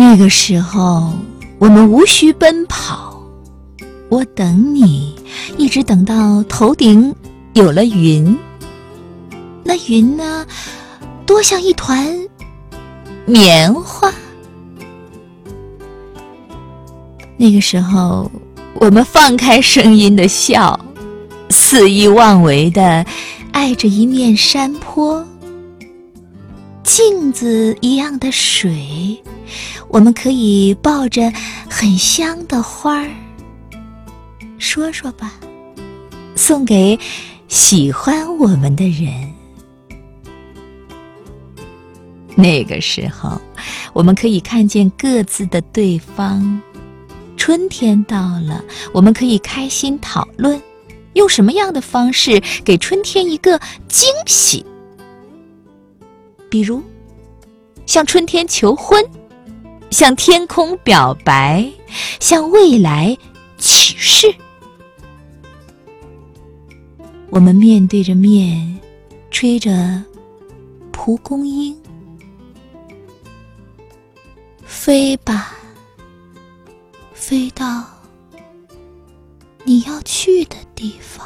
那个时候，我们无需奔跑，我等你，一直等到头顶有了云。那云呢，多像一团棉花。那个时候，我们放开声音的笑，肆意妄为的爱着一面山坡，镜子一样的水，我们可以抱着很香的花儿，说说吧，送给喜欢我们的人。那个时候，我们可以看见各自的对方。春天到了，我们可以开心讨论，用什么样的方式给春天一个惊喜？比如，向春天求婚，向天空表白，向未来起誓。我们面对着面，吹着蒲公英，飞吧。飞到你要去的地方。